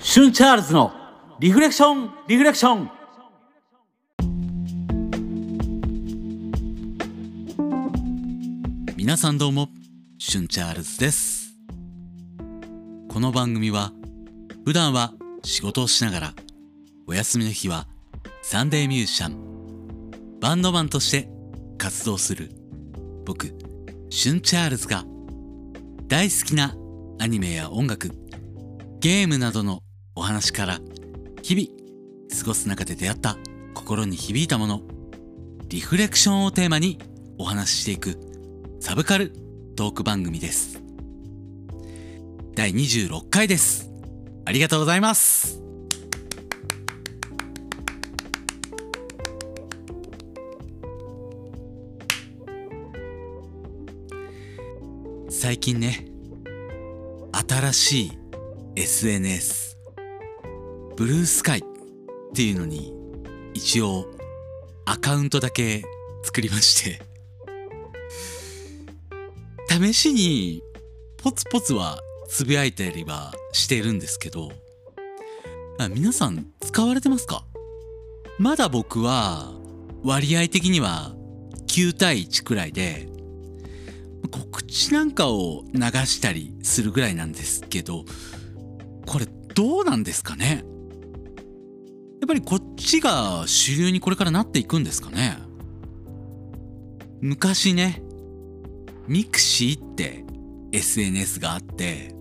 シュンチャールズのリフレクションリフレクション皆さんどうもシュンチャールズです.この番組は普段は仕事をしながらお休みの日はサンデーミュージシャンバンドマンとして活動する僕シュンチャールズが大好きなアニメや音楽ゲームなどのお話から日々過ごす中で出会った心に響いたものリフレクションをテーマにお話ししていくサブカルトーク番組です。第26回です。ありがとうございます。最近ね新しい SNS ブルースカイっていうのに一応アカウントだけ作りまして。試しにポツポツはつぶやいたりはしてるんですけど。あ皆さん使われてますか？まだ僕は割合的には9対1くらいで告知なんかを流したりするぐらいなんですけどこれどうなんですかね？やっぱりこっちが主流にこれからなっていくんですかね？昔ね mixi って SNS があって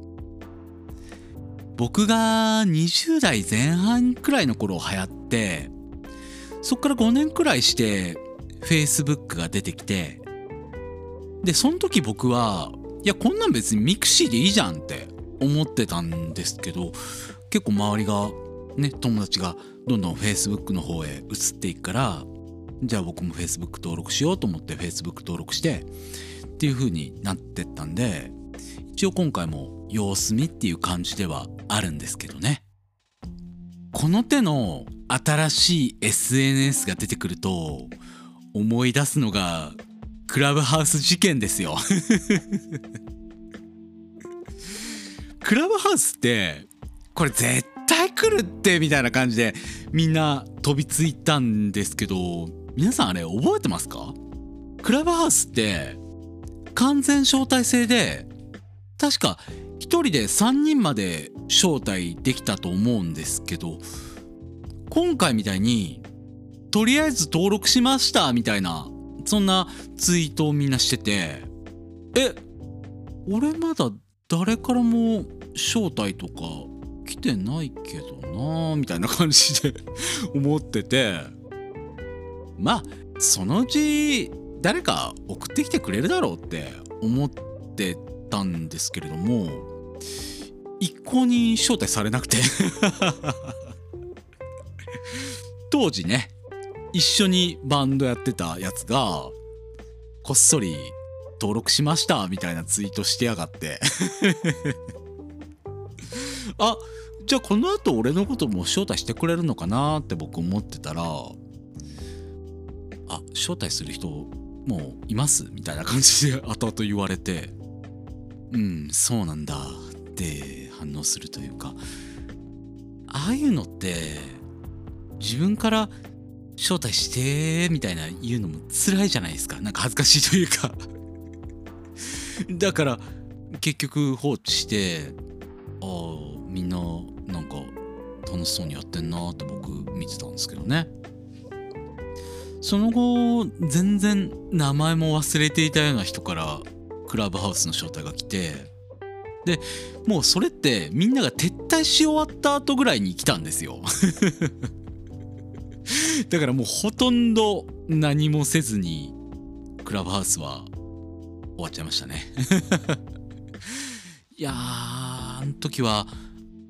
僕が20代前半くらいの頃流行ってそっから5年くらいして Facebook が出てきてでその時僕はいやこんなん別に mixi でいいじゃんって思ってたんですけど結構周りがね友達がどんどん Facebook の方へ移っていくからじゃあ僕も Facebook 登録しようと思って Facebook 登録してっていう風になってったんで一応今回も様子見っていう感じではあるんですけどね。この手の新しい SNS が出てくると思い出すのがクラブハウス事件ですよ。クラブハウスってこれ絶対来るってみたいな感じでみんな飛びついたんですけど皆さんあれ覚えてますか？クラブハウスって完全招待制で確か1人で3人まで招待できたと思うんですけど今回みたいにとりあえず登録しましたみたいなそんなツイートをみんなしててえ俺まだ誰からも招待とか来てないけどなーみたいな感じで 思ってて。まあそのうち誰か送ってきてくれるだろうって思ってたんですけれども一向に招待されなくて。当時ね一緒にバンドやってたやつがこっそり登録しましたみたいなツイートしてやがって。あじゃあこの後俺のことも招待してくれるのかなって僕思ってたらあ招待する人もういますみたいな感じで 後々言われて。うんそうなんだって反応するというか。ああいうのって自分から招待してみたいな言うのも辛いじゃないですか。なんか恥ずかしいというか。だから結局放置してああみんななんか楽しそうにやってんなって僕見てたんですけどね。その後全然名前も忘れていたような人からクラブハウスの招待が来てでもうそれってみんなが撤退し終わった後ぐらいに来たんですよ。だからもうほとんど何もせずにクラブハウスは終わっちゃいましたね。いやーあの時は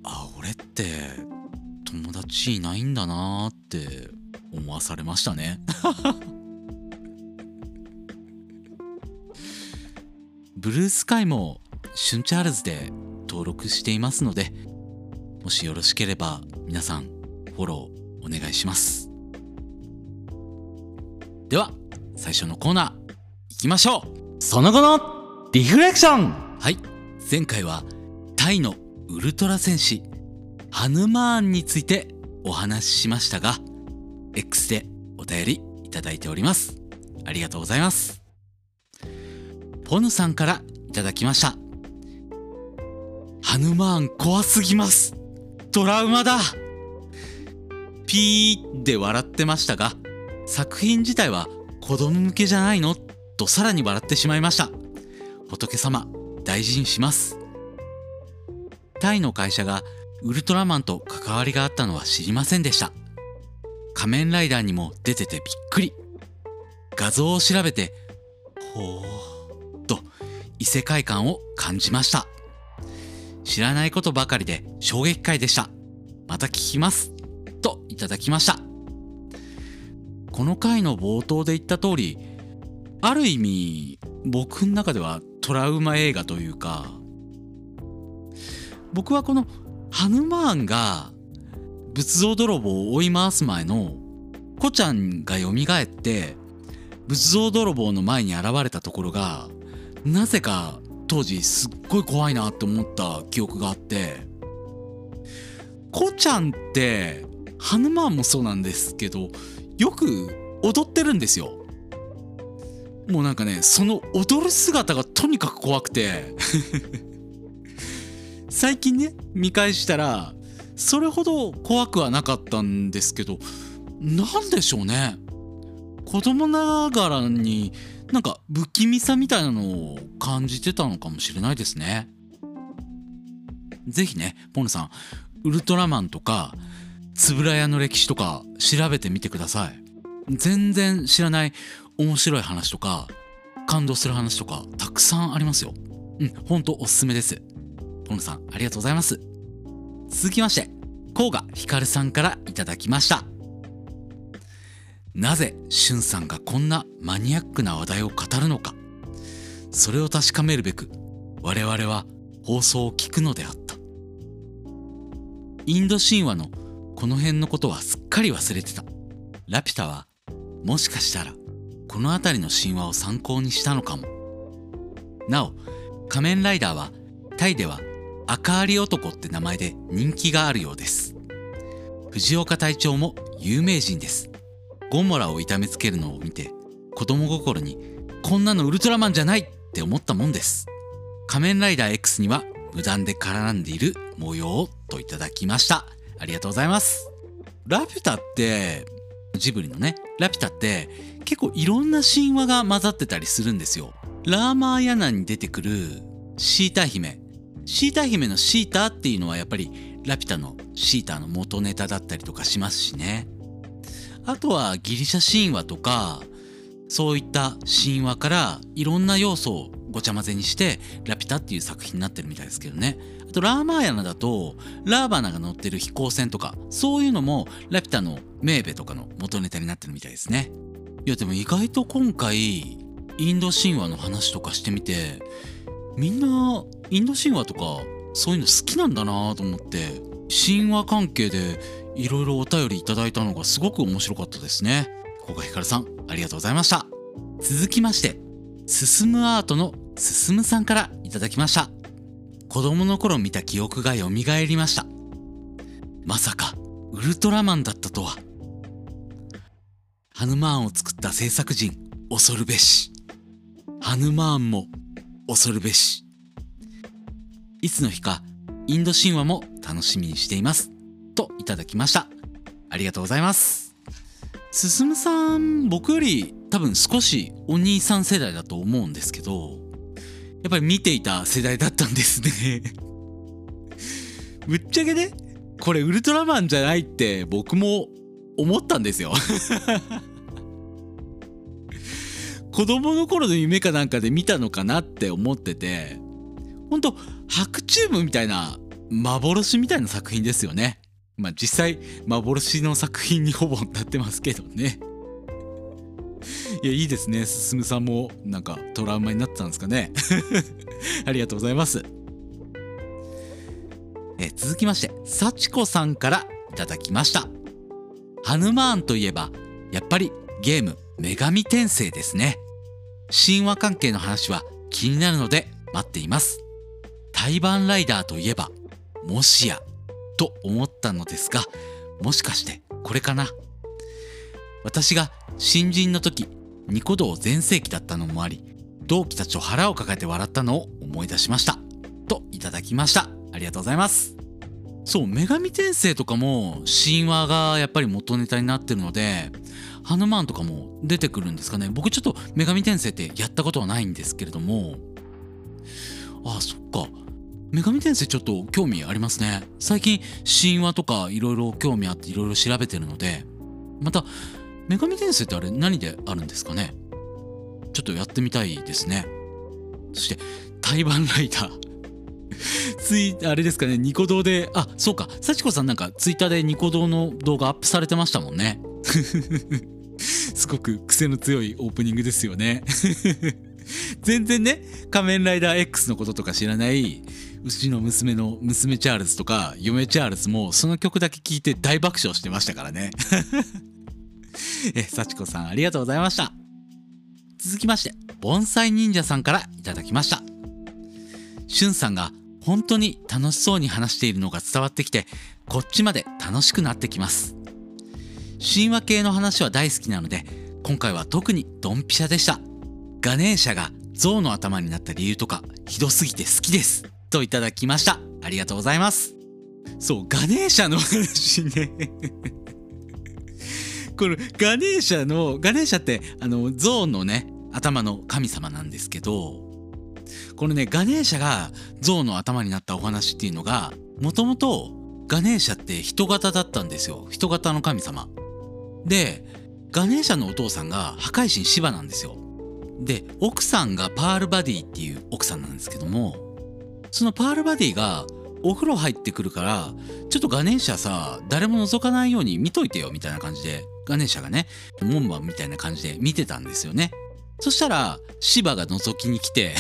あ俺って友達いないんだなーって思わされましたね。ブルースカイもシュンチャールズで登録していますのでもしよろしければ皆さんフォローお願いします。では最初のコーナーいきましょう。その後のリフレクション。はい。前回はタイのウルトラ戦士ハヌマーンについてお話ししましたが X でお便りいただいております。ありがとうございます。ポヌさんからいただきました。ハヌマーン怖すぎます。トラウマだ。ピーで笑ってましたが作品自体は子供向けじゃないの？とさらに笑ってしまいました。仏様大事にします。タイの会社がウルトラマンと関わりがあったのは知りませんでした。仮面ライダーにも出ててびっくり。画像を調べてほうと異世界観を感じました。知らないことばかりで衝撃回でした。また聞きます。といただきました。この回の冒頭で言った通りある意味僕の中ではトラウマ映画というか僕はこのハヌマーンが仏像泥棒を追い回す前のコちゃんが蘇って仏像泥棒の前に現れたところがなぜか当時すっごい怖いなって思った記憶があってコちゃんってハヌマーンもそうなんですけどよく踊ってるんですよ。もうなんかねその踊る姿がとにかく怖くて。最近ね見返したらそれほど怖くはなかったんですけどなんでしょうね。子供ながらになんか不気味さみたいなのを感じてたのかもしれないですね。是非ねポンさんウルトラマンとか円谷の歴史とか調べてみてください。全然知らない面白い話とか感動する話とかたくさんありますよ。うんほんとおすすめです。ポンさんありがとうございます。続きまして甲賀ひかるさんからいただきました。なぜしゅんさんがこんなマニアックな話題を語るのか。それを確かめるべく我々は放送を聞くのであった。インド神話のこの辺のことはすっかり忘れてた。ラピュタはもしかしたらこの辺りの神話を参考にしたのかも。なお仮面ライダーはタイでは赤ア男って名前で人気があるようです。藤岡隊長も有名人です。ゴモラを痛めつけるのを見て子供心にこんなのウルトラマンじゃないって思ったもんです。仮面ライダー X には無断で絡んでいる模様といただきました。ありがとうございます。ラピュタってジブリのねラピュタって結構いろんな神話が混ざってたりするんですよ。ラーマーヤナに出てくるシータ姫。シータ姫のシータっていうのはやっぱりラピュタのシータの元ネタだったりとかしますしね。あとはギリシャ神話とかそういった神話からいろんな要素をごちゃ混ぜにしてラピュタっていう作品になってるみたいですけどね。あとラーマーヤナだとラーバナが乗ってる飛行船とかそういうのもラピュタのメーベとかの元ネタになってるみたいですね。いやでも意外と今回インド神話の話とかしてみてみんなインド神話とかそういうの好きなんだなと思って神話関係でいろいろお便りいただいたのがすごく面白かったですね。古賀ひかるさんありがとうございました。続きまして進むアートの進むさんからいただきました。子供の頃見た記憶が蘇りました。まさかウルトラマンだったとは。ハヌマーンを作った制作人恐るべし。ハヌマーンも恐るべし。いつの日かインド神話も楽しみにしています。といただきました。ありがとうございます。進さん僕より多分少しお兄さん世代だと思うんですけどやっぱり見ていた世代だったんですね。ぶっちゃけねこれウルトラマンじゃないって僕も思ったんですよ。子供の頃の夢かなんかで見たのかなって思っててほんと白チューブみたいな幻みたいな作品ですよね。まあ実際幻の作品にほぼなってますけどね。いやいいですね。進さんもなんかトラウマになってたんですかね。ありがとうございます。え続きまして幸子さんからいただきました。ハヌマーンといえばやっぱりゲーム女神転生ですね。神話関係の話は気になるので待っています。対バンライダーといえばもしやと思ったのですがもしかしてこれかな。私が新人の時ニコ動全盛期だったのもあり同期たちと腹を抱えて笑ったのを思い出しました。といただきました。ありがとうございます。そう女神転生とかも神話がやっぱり元ネタになってるのでハヌマンとかも出てくるんですかね。僕ちょっと女神転生ってやったことはないんですけれども。ああそっか。女神転生ちょっと興味ありますね。最近神話とかいろいろ興味あっていろいろ調べてるのでまた女神転生ってあれ何であるんですかね？ちょっとやってみたいですね。そして対バンライダー。ついあれですかね？ニコ動であそうか。幸子さんなんかツイッターでニコ動の動画アップされてましたもんね。すごく癖の強いオープニングですよね。全然ね仮面ライダー X のこととか知らないうちの娘の娘チャールズとか嫁チャールズもその曲だけ聴いて大爆笑してましたからね。え幸子さんありがとうございました。続きまして盆栽忍者さんからいただきました。しゅんさんが本当に楽しそうに話しているのが伝わってきてこっちまで楽しくなってきます。神話系の話は大好きなので今回は特にドンピシャでした。ガネーシャが象の頭になった理由とかひどすぎて好きです。といただきました。ありがとうございます。そうガネーシャの話ね。このガネーシャのガネーシャってあの象のね頭の神様なんですけどこのねガネーシャが象の頭になったお話っていうのがもともとガネーシャって人型だったんですよ。人型の神様。でガネーシャのお父さんが破壊神シバなんですよ。で奥さんがパールバディっていう奥さんなんですけどもそのパールバディがお風呂入ってくるからちょっとガネーシャさ誰も覗かないように見といてよみたいな感じでガネーシャがね門番みたいな感じで見てたんですよね。そしたらシバが覗きに来て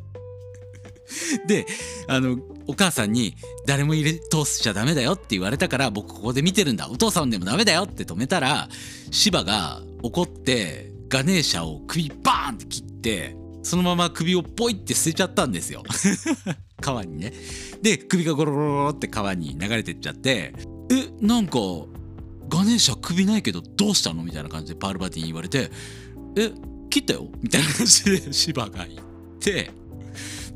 であのお母さんに「誰も入れ通しちゃダメだよ」って言われたから僕ここで見てるんだ。お父さんでもダメだよって止めたらシバが怒ってガネーシャを首バーンって切ってそのまま首をポイって捨てちゃったんですよ。川にね。で首がゴロゴロゴロって川に流れてっちゃってえなんかガネーシャ首ないけどどうしたの？みたいな感じでパールバティに言われてえ切ったよ？みたいな感じで シバが言って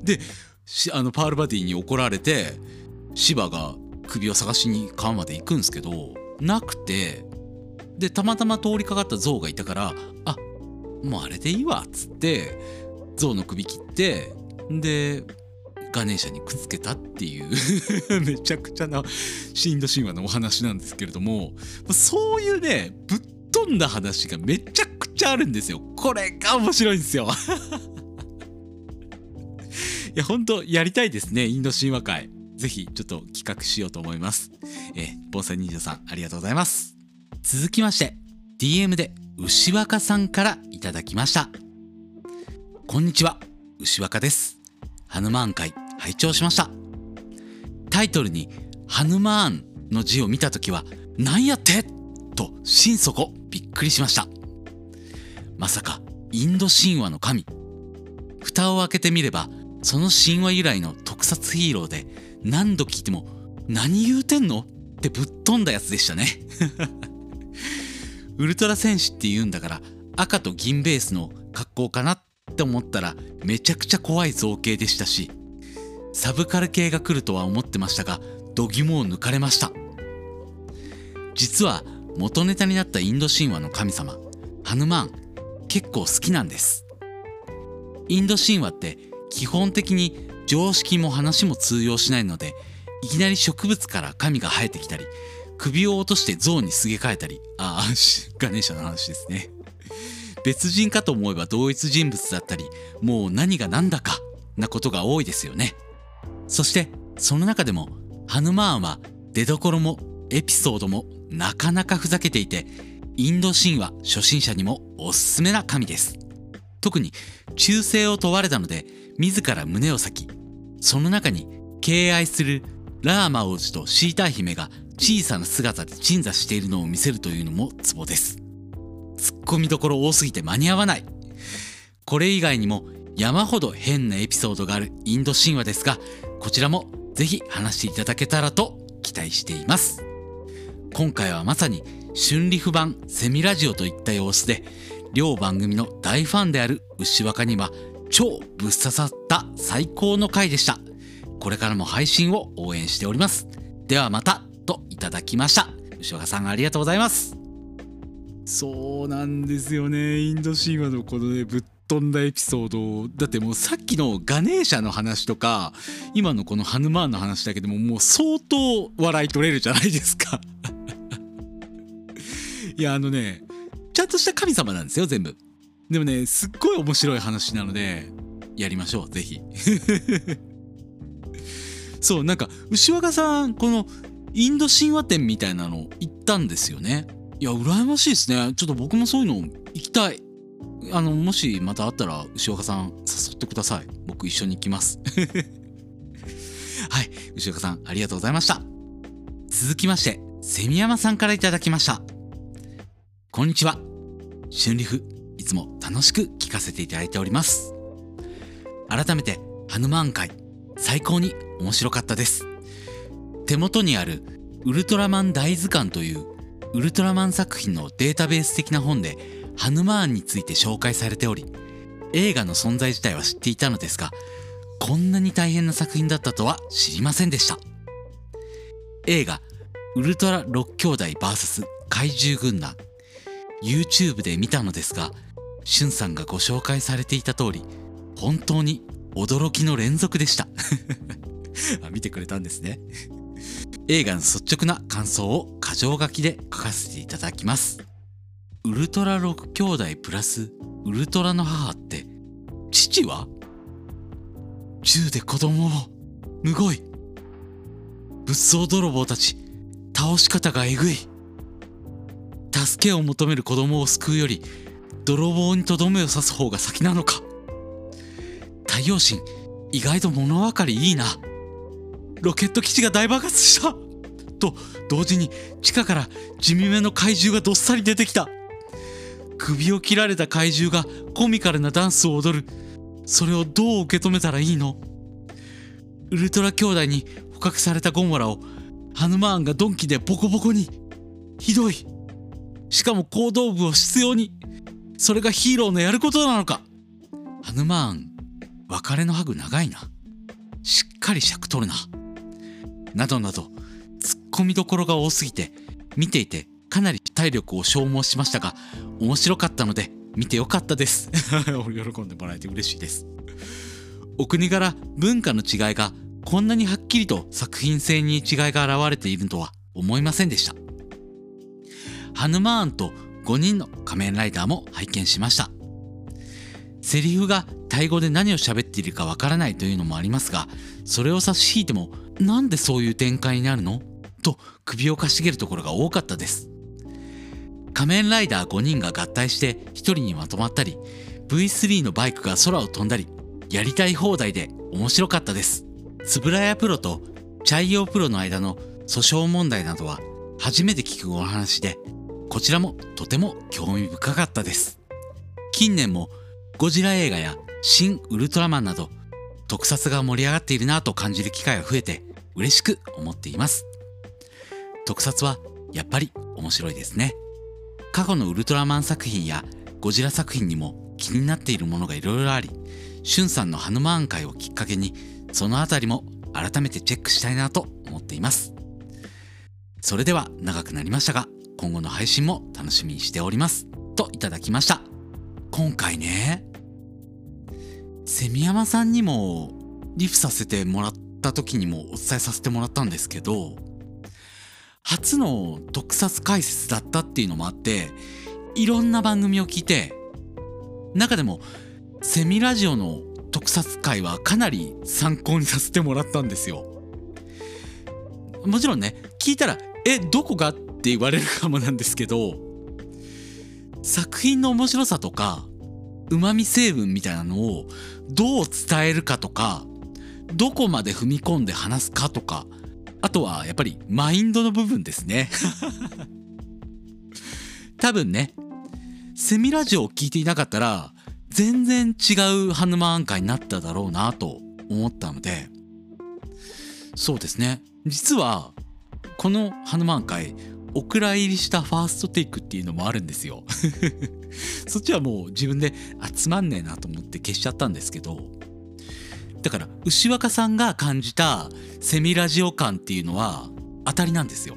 であのパールバディに怒られてシバが首を探しに川まで行くんですけどなくてでたまたま通りかかったゾウがいたからあもうあれでいいわっつってゾウの首切ってでガネーシャにくっつけたっていう めちゃくちゃなシンド神話のお話なんですけれどもそういうねぶっ飛んだ話がめちゃくちゃあるんですよこれが面白いんですよ いや、本当やりたいですね。インド神話会。ぜひ、ちょっと企画しようと思います。えー、盆栽忍者さん、ありがとうございます。続きまして、DM で、牛若さんからいただきました。こんにちは、牛若です。ハヌマン会、拝聴しました。タイトルに、ハヌマーンの字を見たときは、なんやって？と、心底びっくりしました。まさか、インド神話の神。蓋を開けてみれば、その神話由来の特撮ヒーローで何度聞いても何言うてんの？ってぶっ飛んだやつでしたね ウルトラ戦士って言うんだから赤と銀ベースの格好かなって思ったらめちゃくちゃ怖い造形でしたしサブカル系が来るとは思ってましたが度肝を抜かれました。実は元ネタになったインド神話の神様ハヌマーン結構好きなんです。インド神話って基本的に常識も話も通用しないのでいきなり植物から神が生えてきたり首を落として象にすげ替えたりああ ガネーシャの話ですね。別人かと思えば同一人物だったりもう何が何だかなことが多いですよね。そしてその中でもハヌマーンは出どころもエピソードもなかなかふざけていてインド神話初心者にもおすすめな神です。特に忠誠を問われたので自ら胸を裂きその中に敬愛するラーマ王子とシーター姫が小さな姿で鎮座しているのを見せるというのもツボです。ツッコミどころ多すぎて間に合わない。これ以外にも山ほど変なエピソードがあるインド神話ですがこちらもぜひ話していただけたらと期待しています。今回はまさに春リフ版セミラジオといった様子で両番組の大ファンである牛若には超ぶっ刺さった最高の回でした。これからも配信を応援しております。ではまたといただきました。牛若さんありがとうございます。そうなんですよね。インド神話のこのねぶっ飛んだエピソードだってもうさっきのガネーシャの話とか今のこのハヌマーンの話だけでももう相当笑い取れるじゃないですか。いやあのねちゃんとした神様なんですよ全部。でもねすっごい面白い話なのでやりましょうぜひ。そうなんか牛若さんこのインド神話展みたいなの行ったんですよね。いや羨ましいですね。ちょっと僕もそういうの行きたい。あのもしまた会ったら牛若さん誘ってください。僕一緒に行きます。はい。牛若さんありがとうございました。続きましてセミヤマさんからいただきました。こんにちは。春リフいつも楽しく聞かせていただいております。改めてハヌマン会最高に面白かったです。手元にあるウルトラマン大図鑑というウルトラマン作品のデータベース的な本でハヌマーンについて紹介されており映画の存在自体は知っていたのですがこんなに大変な作品だったとは知りませんでした。映画ウルトラ6兄弟 VS 怪獣軍団。YouTube で見たのですがしゅんさんがご紹介されていた通り本当に驚きの連続でした。見てくれたんですね。映画の率直な感想を箇条書きで書かせていただきます。ウルトラ6兄弟プラスウルトラの母って父は？銃で子供をむごい。物騒泥棒たち倒し方がえぐい。助けを求める子供を救うより泥棒にとどめを刺す方が先なのか。太陽神意外と物分かりいいな。ロケット基地が大爆発した。と同時に地下から地味めの怪獣がどっさり出てきた。首を切られた怪獣がコミカルなダンスを踊る。それをどう受け止めたらいいの？ウルトラ兄弟に捕獲されたゴンワラをハヌマーンがドンキでボコボコに。ひどい。しかも行動部を執拗に。それがヒーローのやることなのか。ハヌマーン別れのハグ長いな。しっかり尺取るな。などなどツッコミどころが多すぎて見ていてかなり体力を消耗しましたが面白かったので見てよかったです。喜んでもらえて嬉しいです。お国柄文化の違いがこんなにはっきりと作品性に違いが現れているとは思いませんでした。ハヌマーンと5人の仮面ライダーも拝見しました。セリフがタイ語で何を喋っているかわからないというのもありますがそれを差し引いてもなんでそういう展開になるの？と首をかしげるところが多かったです。仮面ライダー5人が合体して1人にまとまったり V3 のバイクが空を飛んだりやりたい放題で面白かったです。円谷プロとチャイヨープロの間の訴訟問題などは初めて聞くお話でこちらもとても興味深かったです。近年もゴジラ映画や新ウルトラマンなど特撮が盛り上がっているなと感じる機会が増えて嬉しく思っています。特撮はやっぱり面白いですね。過去のウルトラマン作品やゴジラ作品にも気になっているものがいろいろありしゅんさんのハヌマーン会をきっかけにそのあたりも改めてチェックしたいなと思っています。それでは長くなりましたが今後の配信も楽しみにしております。といただきました。今回ねセミヤマさんにもリフさせてもらった時にもお伝えさせてもらったんですけど初の特撮解説だったっていうのもあっていろんな番組を聞いて中でもセミラジオの特撮会はかなり参考にさせてもらったんですよもちろんね聞いたら「えどこが?」って言われるかもなんですけど作品の面白さとかうまみ成分みたいなのをどう伝えるかとかどこまで踏み込んで話すかとかあとはやっぱりマインドの部分ですね。多分ねセミラジオを聞いていなかったら全然違うハヌマーン会になっただろうなと思ったのでそうですね。実はこのハヌマーン会お蔵入りしたファーストテイクっていうのもあるんですよ。そっちはもう自分であつまんねえなと思って消しちゃったんですけどだから牛若さんが感じたセミラジオ感っていうのは当たりなんですよ。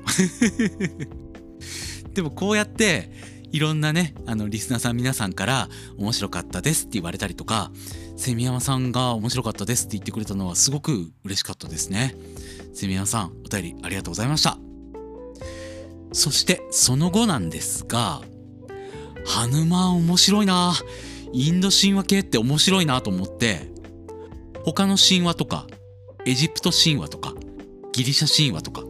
でもこうやっていろんなねあのリスナーさん皆さんから面白かったですって言われたりとかセミヤマさんが面白かったですって言ってくれたのはすごく嬉しかったですね。セミヤマさんお便りありがとうございました。そしてその後なんですがハヌマン面白いな。インド神話系って面白いなと思って他の神話とかエジプト神話とかギリシャ神話とか。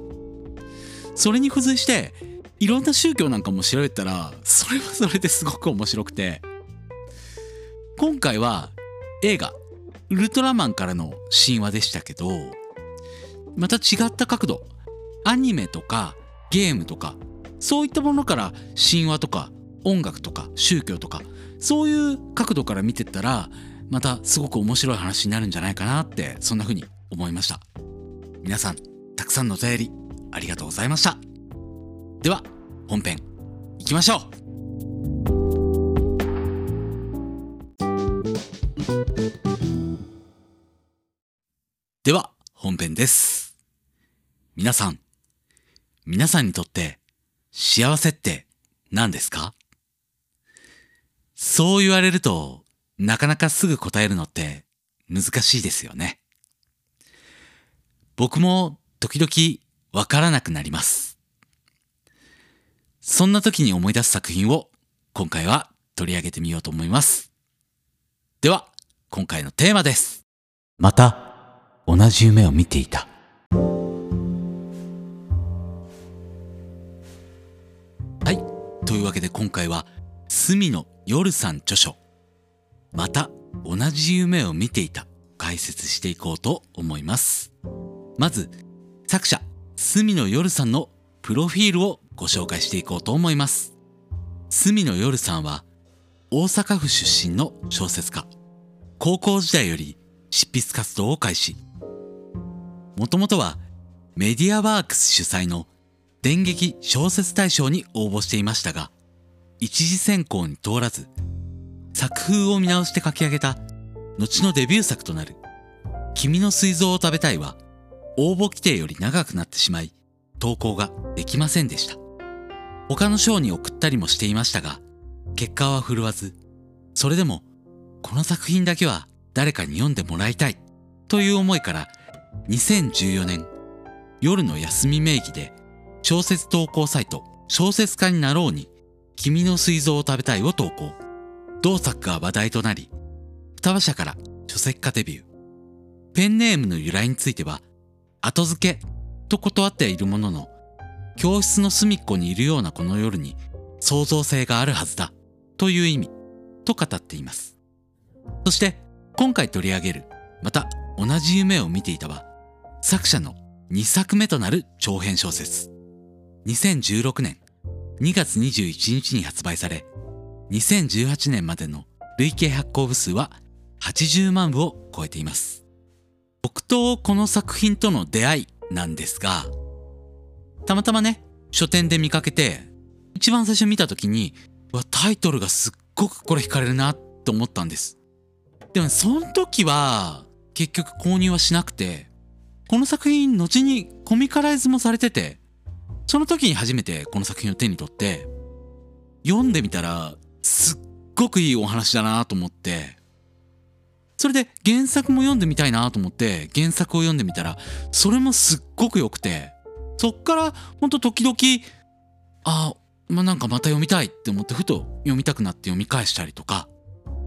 それに付随していろんな宗教なんかも調べたらそれはそれですごく面白くて。今回は映画「ウルトラマン」からの神話でしたけどまた違った角度アニメとかゲームとかそういったものから神話とか音楽とか宗教とかそういう角度から見てたらまたすごく面白い話になるんじゃないかなってそんな風に思いました。皆さんたくさんのお便りありがとうございました。では本編いきましょう。では本編です。皆さん皆さんにとって幸せって何ですか？そう言われるとなかなかすぐ答えるのって難しいですよね。僕も時々わからなくなります。そんな時に思い出す作品を今回は取り上げてみようと思います。では、今回のテーマです。また同じ夢を見ていた。はいというわけで今回は隅野夜さん著書また同じ夢を見ていた。解説していこうと思います。まず作者隅野夜さんのプロフィールをご紹介していこうと思います。隅野夜さんは大阪府出身の小説家。高校時代より執筆活動を開始。もともとはメディアワークス主催の電撃小説大賞に応募していましたが、一次選考に通らず、作風を見直して書き上げた後のデビュー作となる君の膵臓を食べたいは応募規定より長くなってしまい投稿ができませんでした。他の賞に送ったりもしていましたが結果は振るわずそれでもこの作品だけは誰かに読んでもらいたいという思いから2014年夜の休み名義で小説投稿サイト小説家になろうに君の膵臓を食べたいを投稿。同作が話題となり、双葉社から書籍化デビュー。ペンネームの由来については、後付けと断っているものの、教室の隅っこにいるようなこの夜に創造性があるはずだという意味と語っています。そして今回取り上げるまた同じ夢を見ていたは作者の2作目となる長編小説2016年2月21日に発売され、2018年までの累計発行部数は80万部を超えています。僕とこの作品との出会いなんですが、たまたまね、書店で見かけて、一番最初見た時に、わ、タイトルがすっごくこれ惹かれるなって思ったんです。でもその時は結局購入はしなくて、この作品後にコミカライズもされてて、その時に初めてこの作品を手に取って読んでみたらすっごくいいお話だなと思って。それで原作も読んでみたいなと思って原作を読んでみたらそれもすっごく良くて。そっからほんと時々あまあなんかまた読みたいって思ってふと読みたくなって読み返したりとか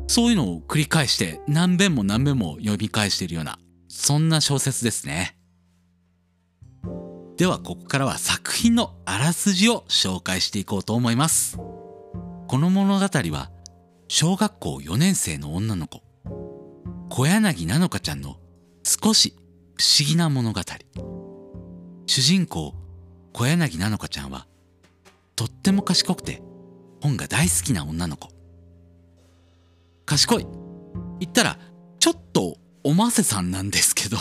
そういうのを繰り返して何遍も何遍も読み返しているようなそんな小説ですね。ではここからは作品のあらすじを紹介していこうと思います。この物語は小学校4年生の女の子小柳菜乃香ちゃんの少し不思議な物語。主人公小柳菜乃香ちゃんはとっても賢くて本が大好きな女の子。賢い。言ったらちょっとおませさんなんですけど。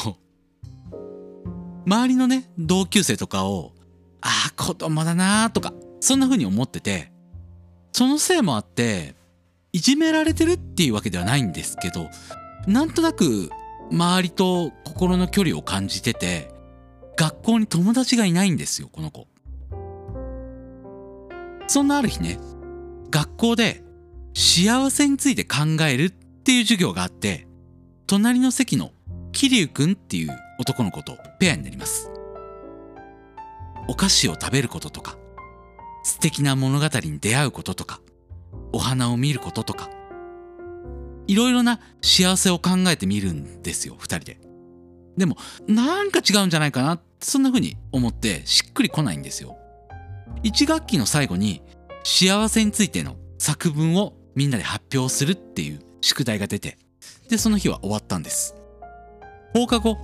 周りのね同級生とかをああ子供だなとかそんな風に思ってて。そのせいもあっていじめられてるっていうわけではないんですけどなんとなく周りと心の距離を感じてて学校に友達がいないんですよこの子。そんなある日ね学校で幸せについて考えるっていう授業があって隣の席の桐生くんっていう男の子とペアになります。お菓子を食べることとか素敵な物語に出会うこととかお花を見ることとかいろいろな幸せを考えてみるんですよ二人で。でもなんか違うんじゃないかなそんな風に思ってしっくりこないんですよ。1学期の最後に幸せについての作文をみんなで発表するっていう宿題が出てでその日は終わったんです。放課後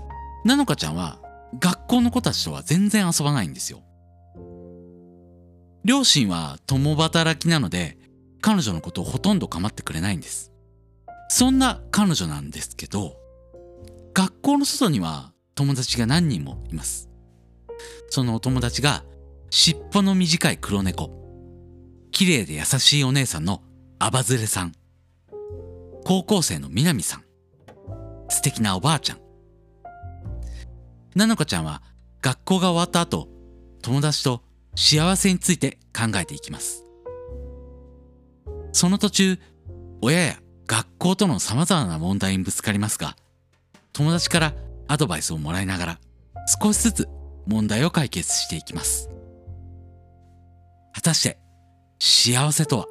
なのかちゃんは学校の子たちとは全然遊ばないんですよ。両親は共働きなので彼女のことをほとんど構ってくれないんです。そんな彼女なんですけど学校の外には友達が何人もいます。そのお友達が尻尾の短い黒猫綺麗で優しいお姉さんのアバズレさん高校生の南さん素敵なおばあちゃん。なのかちゃんは学校が終わった後友達と幸せについて考えていきます。その途中親や学校との様々な問題にぶつかりますが友達からアドバイスをもらいながら少しずつ問題を解決していきます。果たして幸せとは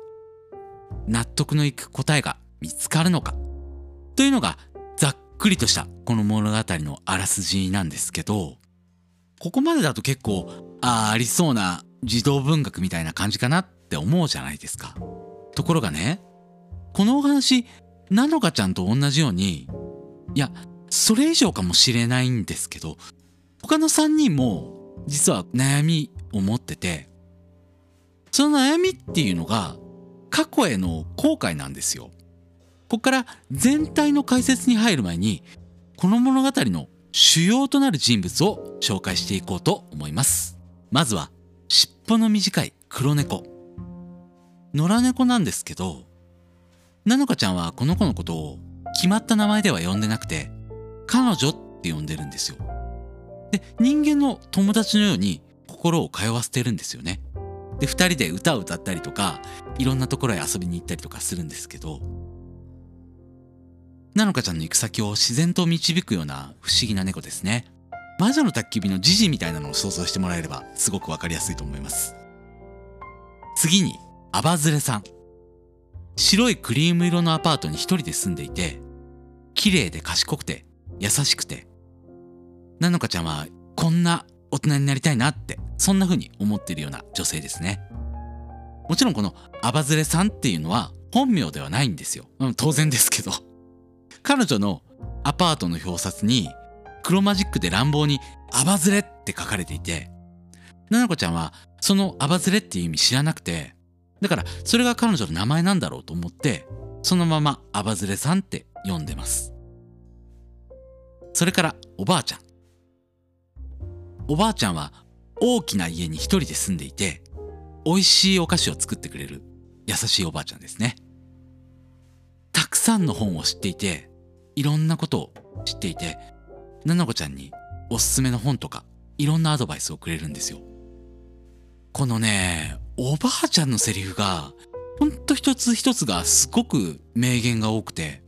納得のいく答えが見つかるのかというのがざっくりとしたこの物語のあらすじなんですけどここまでだと結構あありそうな児童文学みたいな感じかなって思うじゃないですかところがねこのお話なのかちゃんと同じようにいやそれ以上かもしれないんですけど他の3人も実は悩みを持っててその悩みっていうのが過去への後悔なんですよ。ここから全体の解説に入る前にこの物語の主要となる人物を紹介していこうと思います。まずは尻尾の短い黒猫。野良猫なんですけどなのかちゃんはこの子のことを決まった名前では呼んでなくて彼女って呼んでるんですよ。で人間の友達のように心を通わせてるんですよね。で2人で歌を歌ったりとかいろんなところへ遊びに行ったりとかするんですけどなのかちゃんの行く先を自然と導くような不思議な猫ですね魔女の宅急便のジジみたいなのを想像してもらえればすごくわかりやすいと思います。次にアバズレさん。白いクリーム色のアパートに一人で住んでいて綺麗で賢くて優しくて。なのかちゃんはこんな大人になりたいなってそんな風に思っているような女性ですね。もちろんこのアバズレさんっていうのは本名ではないんですよ、当然ですけど。彼女のアパートの表札に黒マジックで乱暴にアバズレって書かれていてななこちゃんはそのアバズレっていう意味知らなくてだからそれが彼女の名前なんだろうと思ってそのままアバズレさんって呼んでます。それからおばあちゃん。おばあちゃんは大きな家に一人で住んでいて美味しいお菓子を作ってくれる優しいおばあちゃんですね。たくさんの本を知っていていろんなことを知っていてななこちゃんにおすすめの本とかいろんなアドバイスをくれるんですよこのねおばあちゃんのセリフがほんと一つ一つがすごく名言が多くて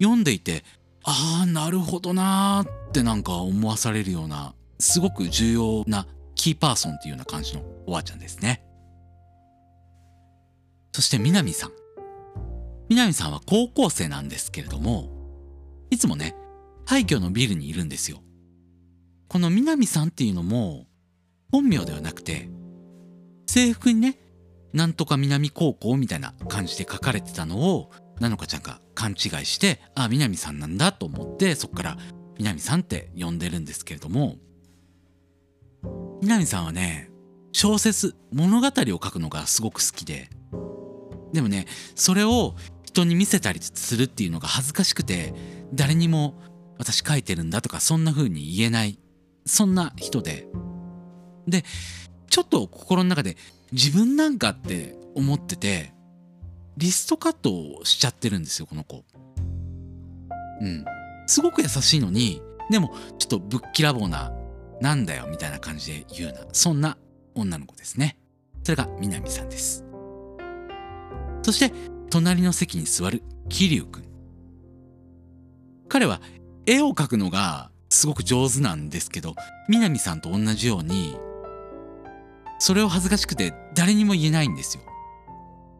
読んでいてああなるほどなーってなんか思わされるようなすごく重要なキーパーソンっていうような感じのおばあちゃんですね。そして南さん。南さんは高校生なんですけれども、いつもね、廃墟のビルにいるんですよ。この南さんっていうのも、本名ではなくて、制服にね、なんとか南高校みたいな感じで書かれてたのを、なのかちゃんが勘違いして、あ、南さんなんだと思って、そっから南さんって呼んでるんですけれども、南さんはね小説物語を書くのがすごく好きででもねそれを人に見せたりするっていうのが恥ずかしくて誰にも私書いてるんだとかそんな風に言えない。そんな人で。でちょっと心の中で自分なんかって思っててリストカットをしちゃってるんですよこの子。うん。すごく優しいのにでもちょっとぶっきらぼうななんだよみたいな感じで言うな。そんな女の子ですね。それが南さんです。そして隣の席に座る桐生くん。彼は絵を描くのがすごく上手なんですけど南さんと同じようにそれを恥ずかしくて誰にも言えないんですよ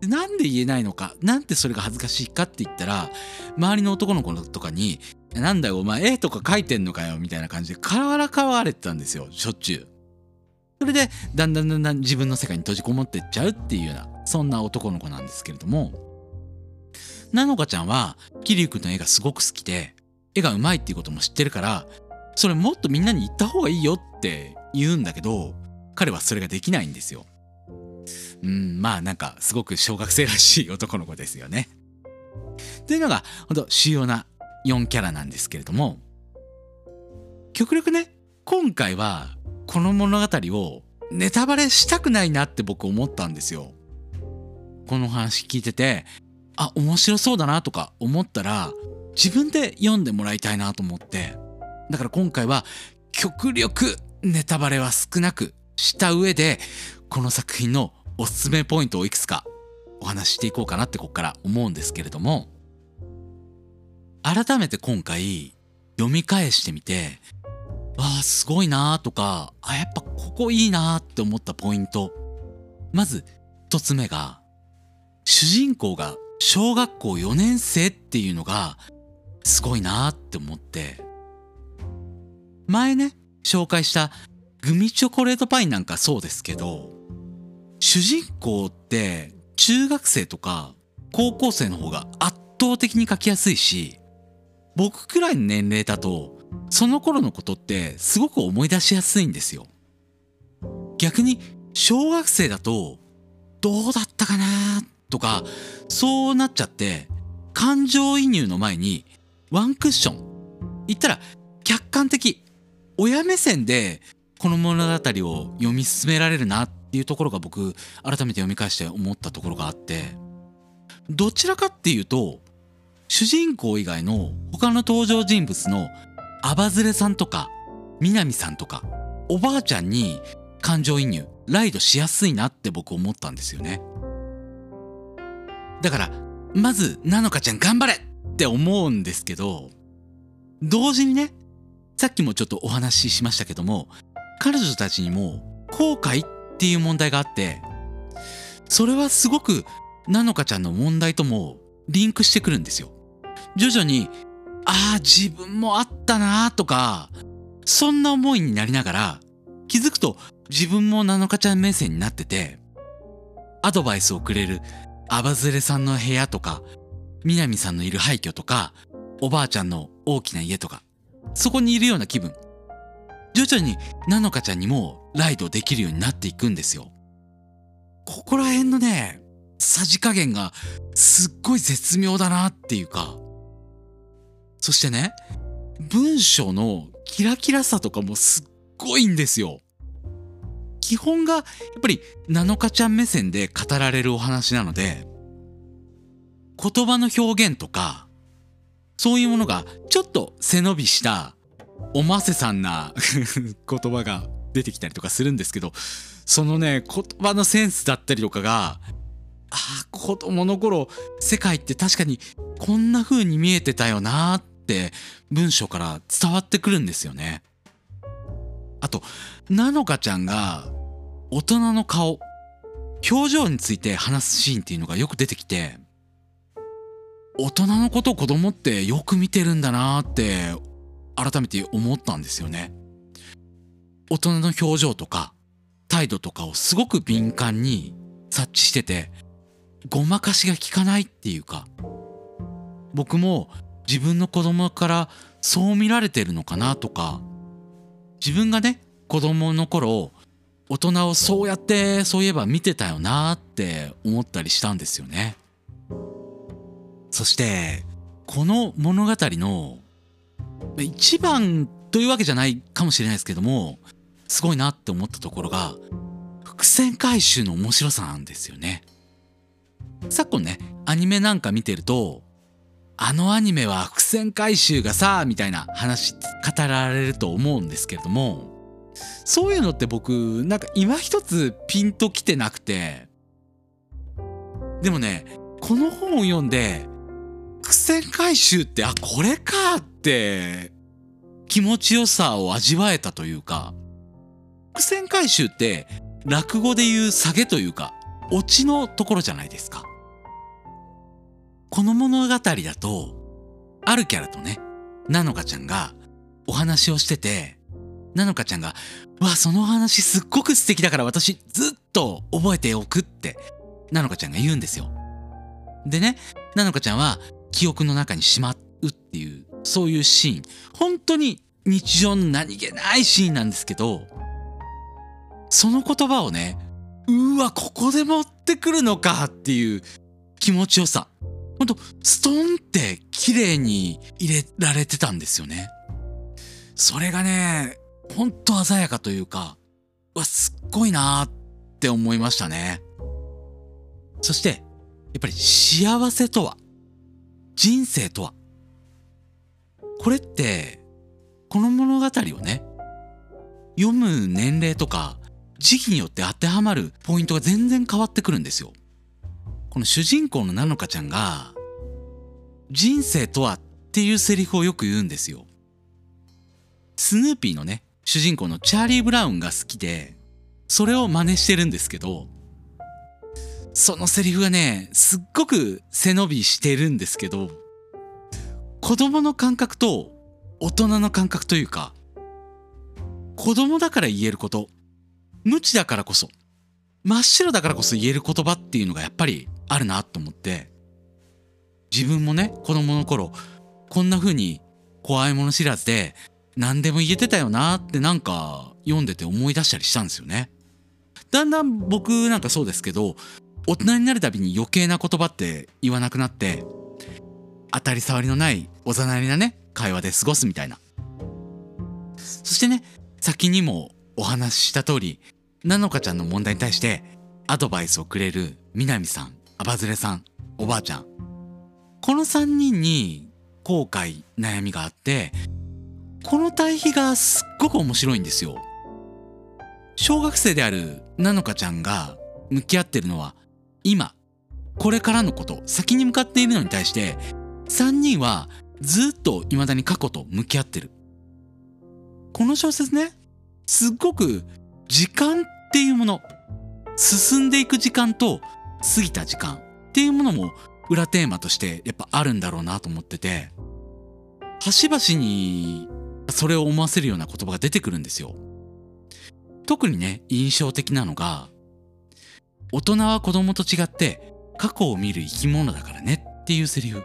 なんで言えないのかなんでそれが恥ずかしいかって言ったら周りの男の子とかに「なんだよお前絵とか描いてんのかよ」みたいな感じでからかわれてたんですよしょっちゅう。それでだんだんだんだん自分の世界に閉じこもってっちゃうっていうようなそんな男の子なんですけれどもなのかちゃんは桐生くんの絵がすごく好きで絵がうまいっていうことも知ってるからそれもっとみんなに言った方がいいよって言うんだけど彼はそれができないんですよ。うんまあなんかすごく小学生らしい男の子ですよね。というのが本当主要な4キャラなんですけれども極力ね今回はこの物語をネタバレしたくないなって僕思ったんですよ。この話聞いててあ面白そうだなとか思ったら自分で読んでもらいたいなと思って。だから今回は極力ネタバレは少なくした上でこの作品のおすすめポイントをいくつかお話ししていこうかなってこっから思うんですけれども。改めて今回読み返してみてわあすごいなーとかあやっぱここいいなーって思ったポイント。まず一つ目が主人公が小学校4年生っていうのがすごいなって思って。前ね紹介したグミチョコレートパインなんかそうですけど主人公って中学生とか高校生の方が圧倒的に書きやすいし僕くらいの年齢だとその頃のことってすごく思い出しやすいんですよ。逆に小学生だとどうだったかなとかそうなっちゃって感情移入の前にワンクッション。言ったら客観的親目線でこの物語を読み進められるなっていうところが僕改めて読み返して思ったところがあって。どちらかっていうと主人公以外の他の登場人物のアバズレさんとか南さんとかおばあちゃんに感情移入ライドしやすいなって僕思ったんですよね。だからまずなのかちゃん頑張れって思うんですけど同時にねさっきもちょっとお話ししましたけども彼女たちにも後悔っていう問題があってそれはすごくなのかちゃんの問題ともリンクしてくるんですよ。徐々にああ自分もあったなとかそんな思いになりながら気づくと自分もなのかちゃん目線になっててアドバイスをくれるアバズレさんの部屋とか南さんのいる廃墟とかおばあちゃんの大きな家とかそこにいるような気分。徐々になのかちゃんにもライドできるようになっていくんですよ。ここら辺のねさじ加減がすっごい絶妙だなっていうか。そしてね文章のキラキラさとかもすっごいんですよ。基本がやっぱりなのかちゃん目線で語られるお話なので言葉の表現とかそういうものがちょっと背伸びしたおませさんな 言葉が出てきたりとかするんですけどそのね言葉のセンスだったりとかがあ子供の頃世界って確かにこんな風に見えてたよなって文章から伝わってくるんですよね。あとなのかちゃんが大人の顔表情について話すシーンっていうのがよく出てきて大人のこと子供ってよく見てるんだなって改めて思ったんですよね。大人の表情とか態度とかをすごく敏感に察知しててごまかしが効かないっていうか僕も自分の子供からそう見られてるのかなとか自分がね子供の頃大人をそうやってそういえば見てたよなって思ったりしたんですよね。そしてこの物語の一番というわけじゃないかもしれないですけどもすごいなって思ったところが伏線回収の面白さなんですよね。昨今ねアニメなんか見てるとあのアニメは伏線回収がさみたいな話語られると思うんですけれどもそういうのって僕なんか今一つピンときてなくて。でもねこの本を読んで伏線回収ってあこれかって気持ちよさを味わえたというか伏線回収って落語でいう下げというかオチのところじゃないですかこの物語だとあるキャラとねなのかちゃんがお話をしててなのかちゃんが「わその話すっごく素敵だから私ずっと覚えておく」ってなのかちゃんが言うんですよ。でねなのかちゃんは記憶の中にしまうっていうそういうシーン。本当に日常の何気ないシーンなんですけどその言葉をねうわここで持ってくるのかっていう気持ちよさ。ほんとストンって綺麗に入れられてたんですよね。それがねほんと鮮やかというかうわすっごいなーって思いましたね。そしてやっぱり幸せとは？人生とは？これってこの物語をね読む年齢とか時期によって当てはまるポイントが全然変わってくるんですよ。この主人公のなのかちゃんが人生とはっていうセリフをよく言うんですよ。スヌーピーのね主人公のチャーリー・ブラウンが好きでそれを真似してるんですけどそのセリフがねすっごく背伸びしてるんですけど子供の感覚と大人の感覚というか子供だから言えること無知だからこそ真っ白だからこそ言える言葉っていうのがやっぱりあるなと思って自分もね子供の頃こんな風に怖いもの知らずで何でも言えてたよなってなんか読んでて思い出したりしたんですよね。だんだん僕なんかそうですけど大人になるたびに余計な言葉って言わなくなって当たり障りのないおざなりなね会話で過ごすみたいな。そしてね先にもお話しした通りなのかちゃんの問題に対してアドバイスをくれる南さんあばずれさんおばあちゃん。この3人に後悔悩みがあってこの対比がすっごく面白いんですよ。小学生であるなのかちゃんが向き合ってるのは今これからのこと先に向かっているのに対して3人はずっと未だに過去と向き合ってる。この小説ねすっごく時間っていうもの進んでいく時間と過ぎた時間っていうものも裏テーマとしてやっぱあるんだろうなと思ってて端々にそれを思わせるような言葉が出てくるんですよ。特にね印象的なのが大人は子供と違って過去を見る生き物だからねっていうセリフ。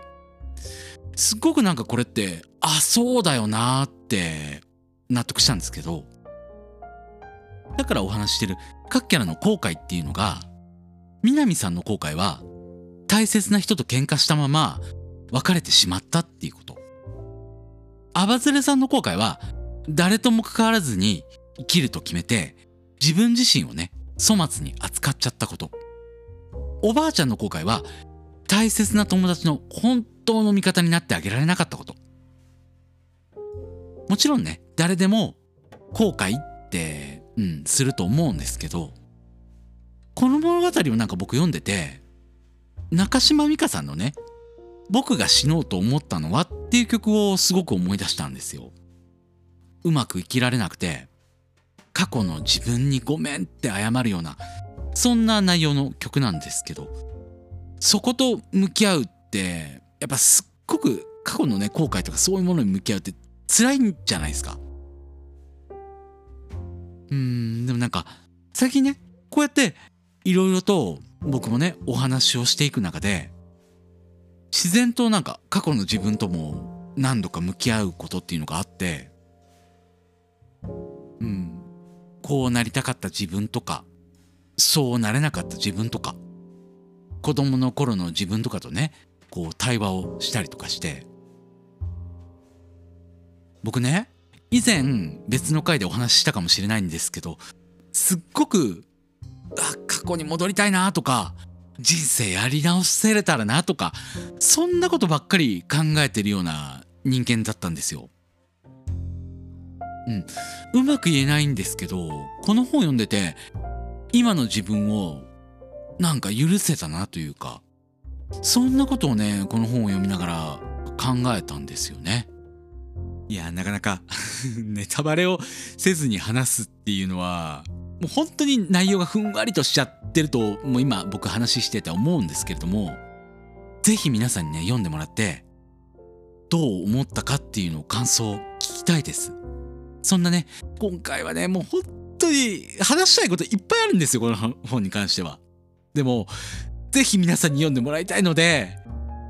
すっごくなんかこれってあそうだよなーって納得したんですけど。だからお話ししてる各キャラの後悔っていうのが南さんの後悔は大切な人と喧嘩したまま別れてしまったっていうこと。アバズレさんの後悔は誰とも関わらずに生きると決めて自分自身をね粗末に扱っちゃったことおばあちゃんの後悔は大切な友達の本当の味方になってあげられなかったこともちろんね誰でも後悔ってうんすると思うんですけどこの物語をなんか僕読んでて中島美嘉さんのね「僕が死のうと思ったのは」っていう曲をすごく思い出したんですよ。うまく生きられなくて過去の自分にごめんって謝るようなそんな内容の曲なんですけどそこと向き合うってやっぱすっごく過去のね後悔とかそういうものに向き合うって辛いんじゃないですか？うんでもなんか最近ねこうやっていろいろと僕もねお話をしていく中で自然となんか過去の自分とも何度か向き合うことっていうのがあってうん。こうなりたかった自分とかそうなれなかった自分とか子供の頃の自分とかとねこう対話をしたりとかして僕ね以前別の回でお話ししたかもしれないんですけどすっごくあ過去に戻りたいなとか人生やり直せれたらなとかそんなことばっかり考えてるような人間だったんですよ。うん。うまく言えないん。ですけどこの本読ん。でて今の自分をなん。か許せたなというかそん。なことをねこの本を読みながら考えたん。ですよね。いやなかなかネタバレをせずに話すっていうのはもう本当に内容がふん。わりとしちゃってるともう今僕話してて思うん。ですけれども是非皆さん。にね読ん。でもらってどう思ったかっていうのを感想を聞きたいですそんなね今回はねもう本当に話したいこといっぱいあるんですよこの本に関しては。でも是非皆さんに読んでもらいたいので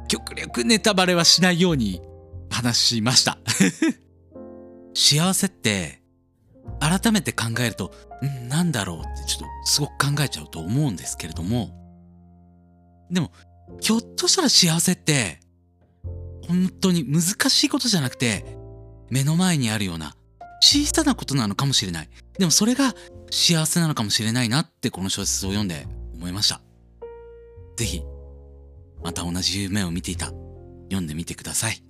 極力ネタバレはしないように話しました。幸せって改めて考えると、んなんだろうってちょっとすごく考えちゃうと思うんですけれども。でもひょっとしたら幸せって本当に難しいことじゃなくて目の前にあるような小さなことなのかもしれない。でもそれが幸せなのかもしれないなってこの小説を読んで思いました。是非また同じ夢を見ていた。読んでみてください。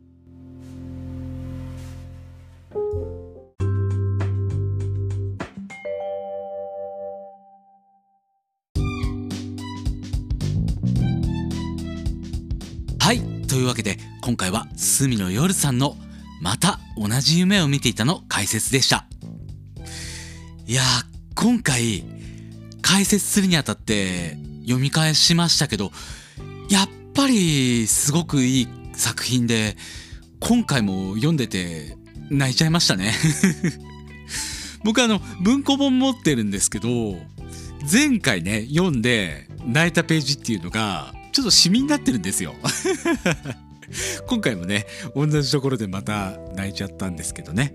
はい。というわけで今回は隅野夜さんの「また同じ夢を見ていた」の解説でした。いや今回解説するにあたって読み返しましたけどやっぱりすごくいい作品で今回も読んでて泣いちゃいましたね。僕あの文庫本持ってるんですけど前回ね読んで泣いたページっていうのがちょっとシミになってるんですよ。今回もね同じところでまた泣いちゃったんですけどね。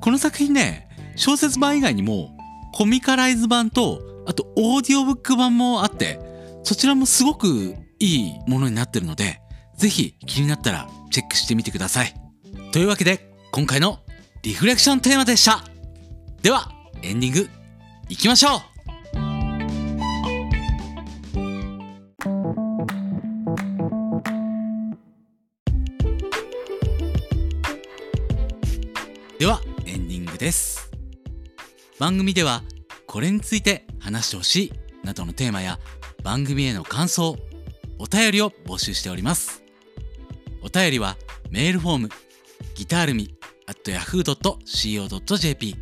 この作品ね小説版以外にもコミカライズ版とあとオーディオブック版もあってそちらもすごくいいものになってるので是非気になったらチェックしてみてください。というわけで今回のリフレクションテーマでした。ではエンディングいきましょう。です。番組ではこれについて話してほしいなどのテーマや番組への感想お便りを募集しております。お便りはメールフォームギタールミ at yahoo.co.jp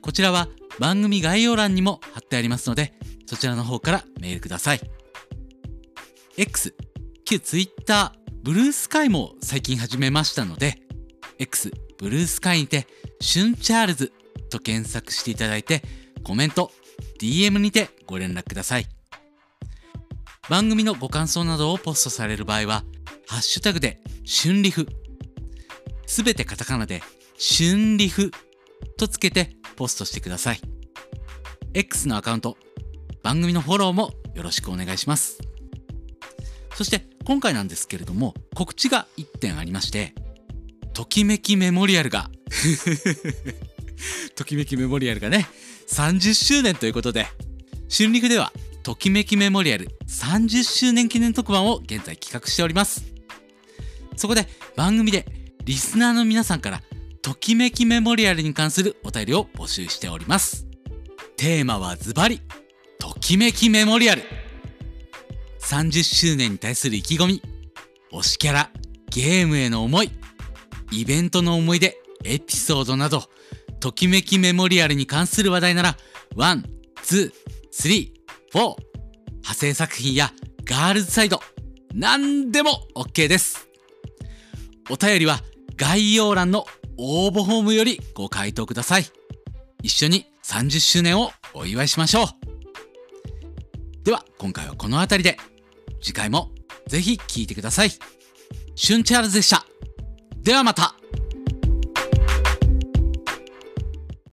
こちらは番組概要欄にも貼ってありますのでそちらの方からメールください。X 旧 Twitter ブルースカイも最近始めましたので X ブルースカイにてシュンチャールズと検索していただいてコメント DM にてご連絡ください。番組のご感想などをポストされる場合はハッシュタグで春リフ。すべてカタカナで春リフとつけてポストしてください。X のアカウント番組のフォローもよろしくお願いします。そして今回なんですけれども告知が1点ありましてときめきメモリアルが。ときめきメモリアルがね30周年ということで春陸ではときめきメモリアル30周年記念特番を現在企画しております。そこで番組でリスナーの皆さんからときめきメモリアルに関するお便りを募集しております。テーマはズバリときめきメモリアル。30周年に対する意気込み推しキャラゲームへの思いイベントの思い出エピソードなどときめきメモリアルに関する話題なら one、two、three、four 派生作品やガールズサイド何でも OK です。お便りは概要欄の応募フォームよりご回答ください。一緒に30周年をお祝いしましょう。では今回はこの辺りで次回もぜひ聴いてください。シュンチャールズでした。ではまた。